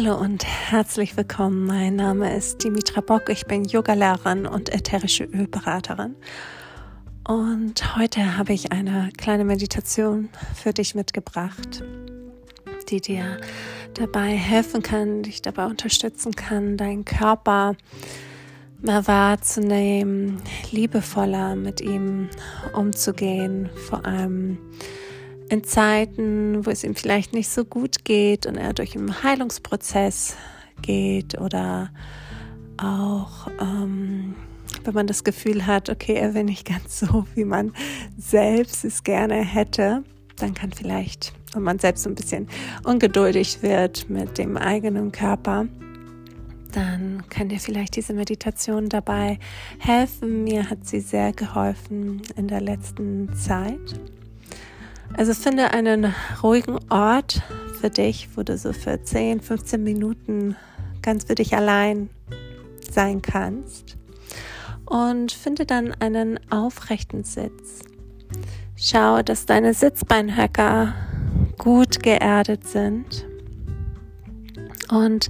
Hallo und herzlich willkommen. Mein Name ist Dimitra Bock. Ich bin Yogalehrerin und ätherische Ölberaterin. Und heute habe ich eine kleine Meditation für dich mitgebracht, die dir dabei helfen kann, dich dabei unterstützen kann, deinen Körper mehr wahrzunehmen, liebevoller mit ihm umzugehen, vor allem in Zeiten, wo es ihm vielleicht nicht so gut geht und er durch einen Heilungsprozess geht oder auch ähm, wenn man das Gefühl hat, okay, er will nicht ganz so, wie man selbst es gerne hätte, dann kann vielleicht, wenn man selbst ein bisschen ungeduldig wird mit dem eigenen Körper, dann kann dir vielleicht diese Meditation dabei helfen. Mir hat sie sehr geholfen in der letzten Zeit. Also finde einen ruhigen Ort für dich, wo du so für 10, 15 Minuten ganz für dich allein sein kannst. Und finde dann einen aufrechten Sitz. Schau, dass deine Sitzbeinhöcker gut geerdet sind. Und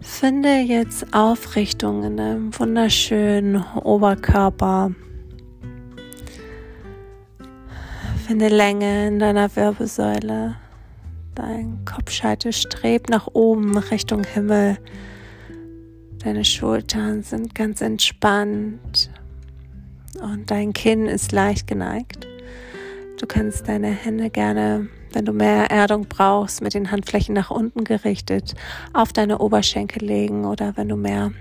finde jetzt Aufrichtung in deinem wunderschönen Oberkörper. Finde Länge in deiner Wirbelsäule. Dein Kopfscheitel strebt nach oben Richtung Himmel. Deine Schultern sind ganz entspannt und dein Kinn ist leicht geneigt. Du kannst deine Hände gerne, wenn du mehr Erdung brauchst, mit den Handflächen nach unten gerichtet auf deine Oberschenkel legen oder wenn du mehr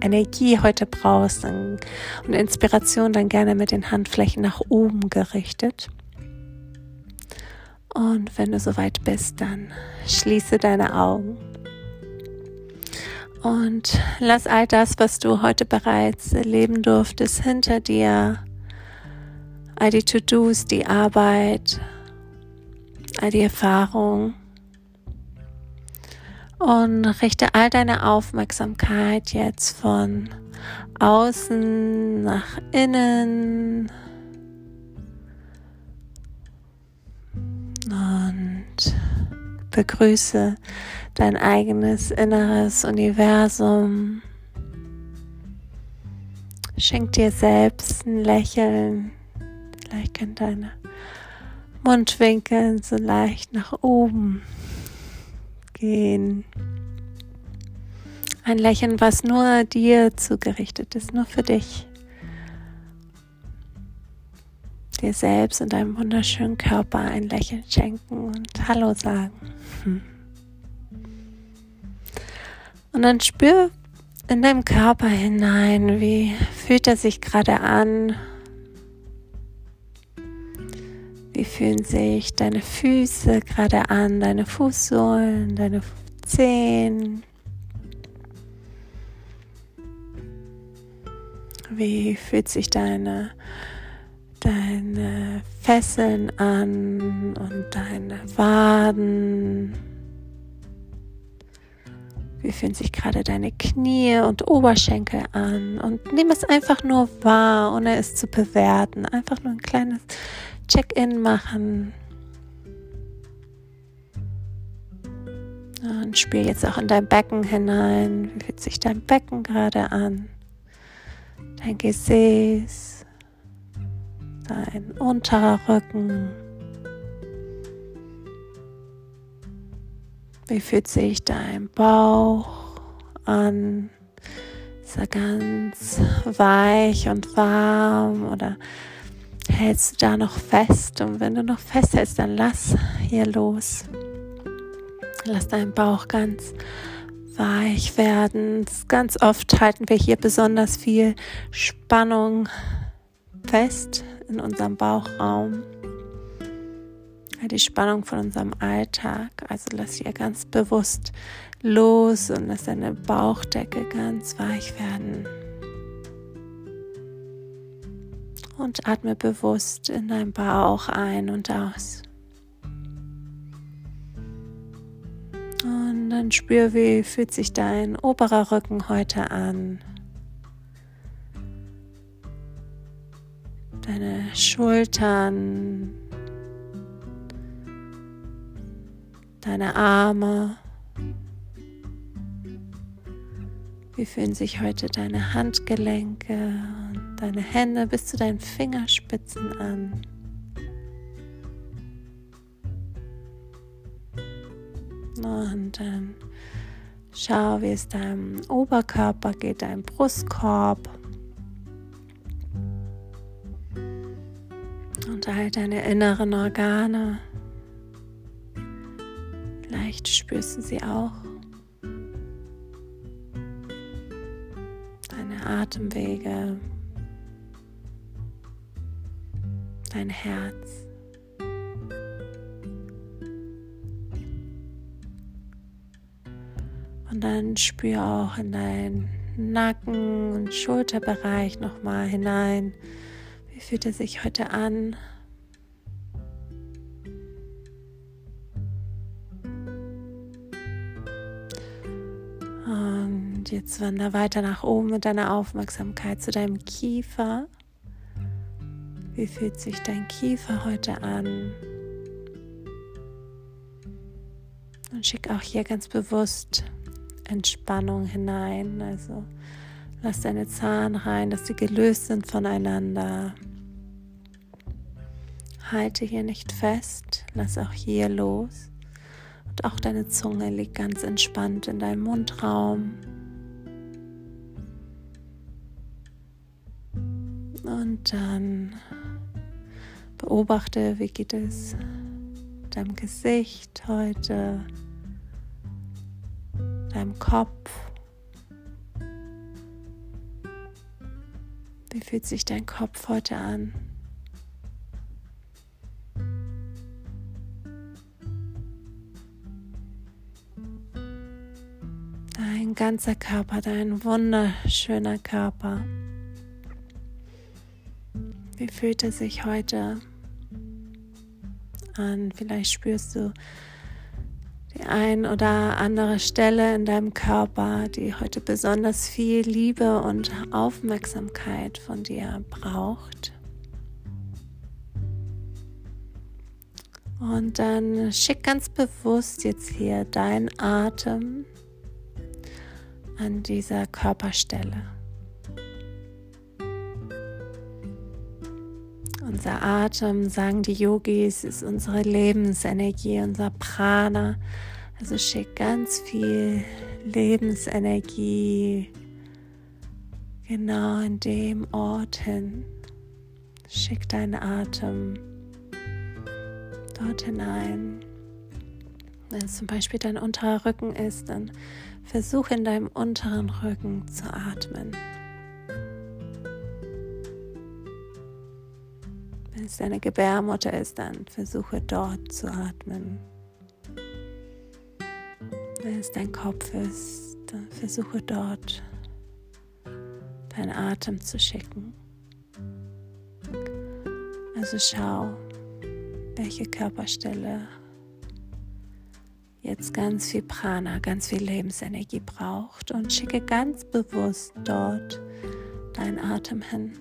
Energie heute brauchst und Inspiration, dann gerne mit den Handflächen nach oben gerichtet. Und wenn du soweit bist, dann schließe deine Augen und lass all das, was du heute bereits erleben durftest, hinter dir. All die To-Dos, die Arbeit, all die Erfahrung. Und richte all deine Aufmerksamkeit jetzt von außen nach innen und begrüße dein eigenes inneres Universum. Schenk dir selbst ein Lächeln. Vielleicht können deine Mundwinkel so leicht nach oben gehen. Ein Lächeln, was nur dir zugerichtet ist, nur für dich dir selbst und deinem wunderschönen Körper ein Lächeln schenken und Hallo sagen. Hm. Und dann spür in deinem Körper hinein, wie fühlt er sich gerade an? Wie fühlen sich deine Füße gerade an, deine Fußsohlen, deine Zehen? Wie fühlt sich deine deine Fesseln an und deine Waden. Wie fühlen sich gerade deine Knie und Oberschenkel an? Und nimm es einfach nur wahr, ohne es zu bewerten. Einfach nur ein kleines Check-in machen. Und spiel jetzt auch in dein Becken hinein. Wie fühlt sich dein Becken gerade an? Dein Gesäß dein unterer Rücken. Wie fühlt sich dein Bauch an? Ist er ganz weich und warm oder hältst du da noch fest? Und wenn du noch festhältst, dann lass hier los. Lass deinen Bauch ganz weich werden. Ganz oft halten wir hier besonders viel Spannung fest in unserem Bauchraum. Die Spannung von unserem Alltag. Also lass hier ganz bewusst los und lass deine Bauchdecke ganz weich werden. Und atme bewusst in deinen Bauch ein und aus. Und dann spür, wie fühlt sich dein oberer Rücken heute an. Deine Schultern, deine Arme, Wie fühlen sich heute deine Handgelenke und deine Hände bis zu deinen Fingerspitzen an? Und dann schau, wie es deinem Oberkörper geht, deinem Brustkorb. Und all deine inneren Organe. Vielleicht spürst du sie auch. Deine Atemwege. Dein Herz. Und dann spür auch in deinen Nacken- und Schulterbereich nochmal hinein. Wie fühlt er sich heute an? Und jetzt wander weiter nach oben mit deiner Aufmerksamkeit zu deinem Kiefer. Wie fühlt sich dein Kiefer heute an? Und schick auch hier ganz bewusst Entspannung hinein. Also lass deine Zahn rein, dass sie gelöst sind voneinander. Halte hier nicht fest, lass auch hier los. Und auch deine Zunge liegt ganz entspannt in deinem Mundraum. Und dann beobachte, wie geht es deinem Gesicht heute deinem Kopf. Wie fühlt sich dein Kopf heute an? Dein ganzer Körper, dein wunderschöner Körper. Wie fühlt er sich heute an? Vielleicht spürst du die ein oder andere Stelle in deinem Körper, die heute besonders viel Liebe und Aufmerksamkeit von dir braucht. Und dann schick ganz bewusst jetzt hier deinen Atem an dieser Körperstelle. Unser Atem, sagen die Yogis, ist unsere Lebensenergie, unser Prana. Also schick ganz viel Lebensenergie genau in dem Ort hin. Schick deinen Atem dort hinein. Wenn es zum Beispiel dein unterer Rücken ist, dann versuch in deinem unteren Rücken zu atmen. Es deine Gebärmutter ist, dann versuche dort zu atmen. Wenn es dein Kopf ist, dann versuche dort deinen Atem zu schicken. Also schau, welche Körperstelle jetzt ganz viel Prana, ganz viel Lebensenergie braucht und schicke ganz bewusst dort deinen Atem hin.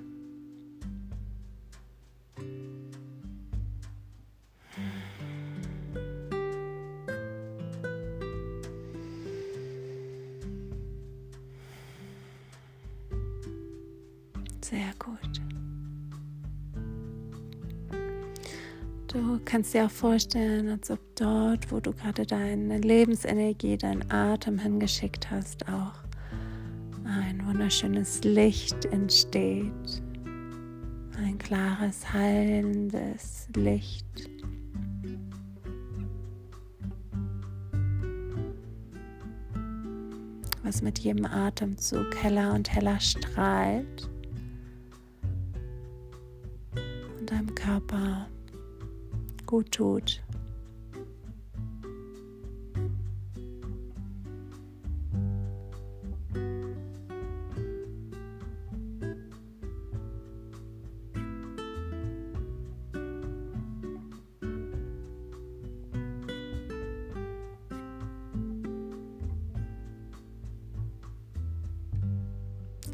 Sehr gut. Du kannst dir auch vorstellen, als ob dort, wo du gerade deine Lebensenergie, deinen Atem hingeschickt hast, auch ein wunderschönes Licht entsteht. Ein klares, heilendes Licht. was mit jedem Atemzug heller und heller strahlt. Körper gut tut.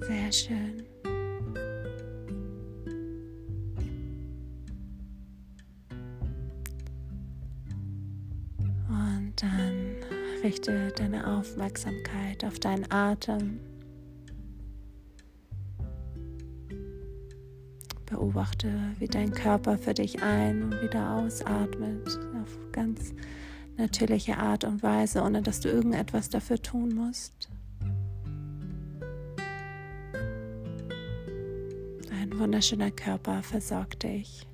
Sehr schön. Dann richte deine Aufmerksamkeit auf deinen Atem. Beobachte, wie dein Körper für dich ein und wieder ausatmet auf ganz natürliche Art und Weise, ohne dass du irgendetwas dafür tun musst. Dein wunderschöner Körper versorgt dich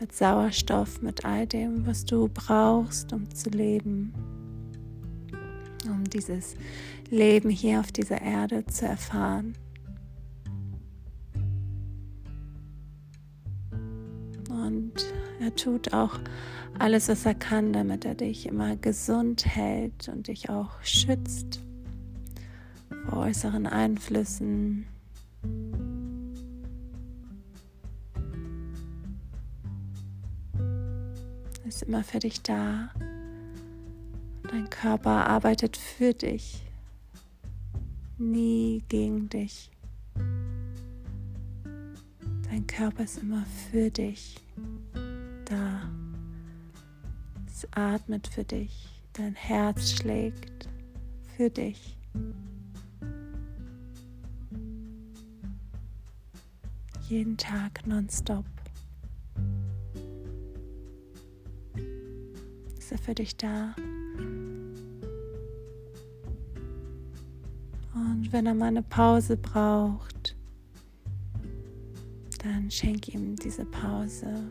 mit Sauerstoff, mit all dem, was du brauchst, um zu leben, um dieses Leben hier auf dieser Erde zu erfahren. Und er tut auch alles, was er kann, damit er dich immer gesund hält und dich auch schützt vor äußeren Einflüssen. Ist immer für dich da. Dein Körper arbeitet für dich, nie gegen dich. Dein Körper ist immer für dich da. Es atmet für dich. Dein Herz schlägt für dich. Jeden Tag nonstop. Für dich da? Und wenn er mal eine Pause braucht, dann schenk ihm diese Pause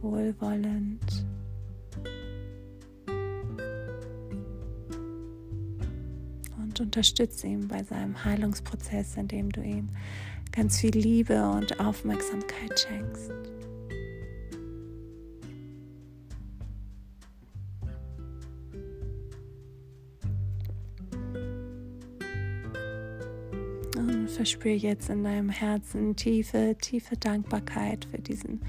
wohlwollend. Und unterstütze ihn bei seinem Heilungsprozess, indem du ihm ganz viel Liebe und Aufmerksamkeit schenkst. Verspür jetzt in deinem Herzen tiefe, tiefe Dankbarkeit für diesen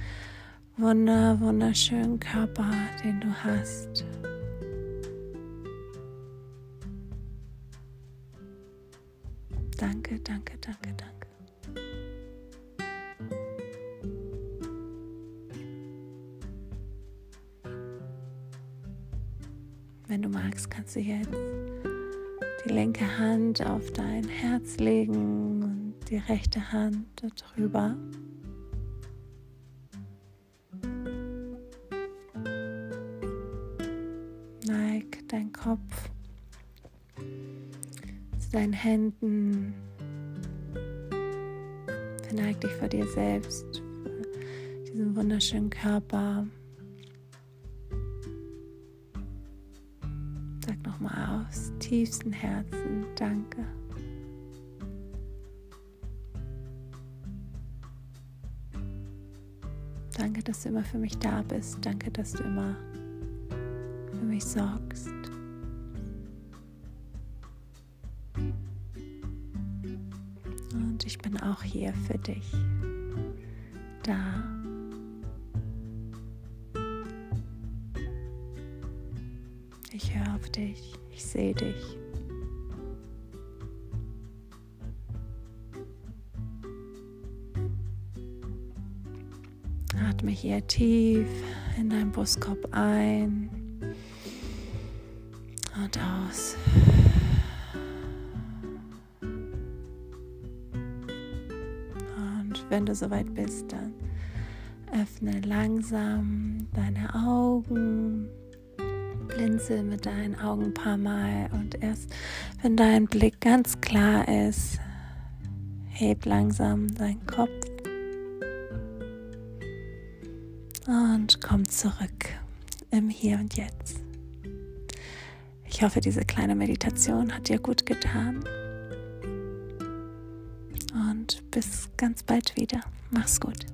wunder, wunderschönen Körper, den du hast. Danke, danke, danke, danke. Wenn du magst, kannst du jetzt die linke Hand auf dein Herz legen die rechte Hand darüber. dein Kopf zu deinen Händen. Verneig dich vor dir selbst, vor diesem wunderschönen Körper. Sag nochmal aus tiefstem Herzen Danke. Danke, dass du immer für mich da bist. Danke, dass du immer für mich sorgst. Und ich bin auch hier für dich da. Ich höre auf dich, ich sehe dich. Atme hier tief in deinen Brustkorb ein und aus. Und wenn du soweit bist, dann öffne langsam deine Augen, blinzel mit deinen Augen ein paar Mal und erst wenn dein Blick ganz klar ist, heb langsam deinen Kopf und komm zurück im Hier und Jetzt. Ich hoffe, diese kleine Meditation hat dir gut getan. Und bis ganz bald wieder. Mach's gut.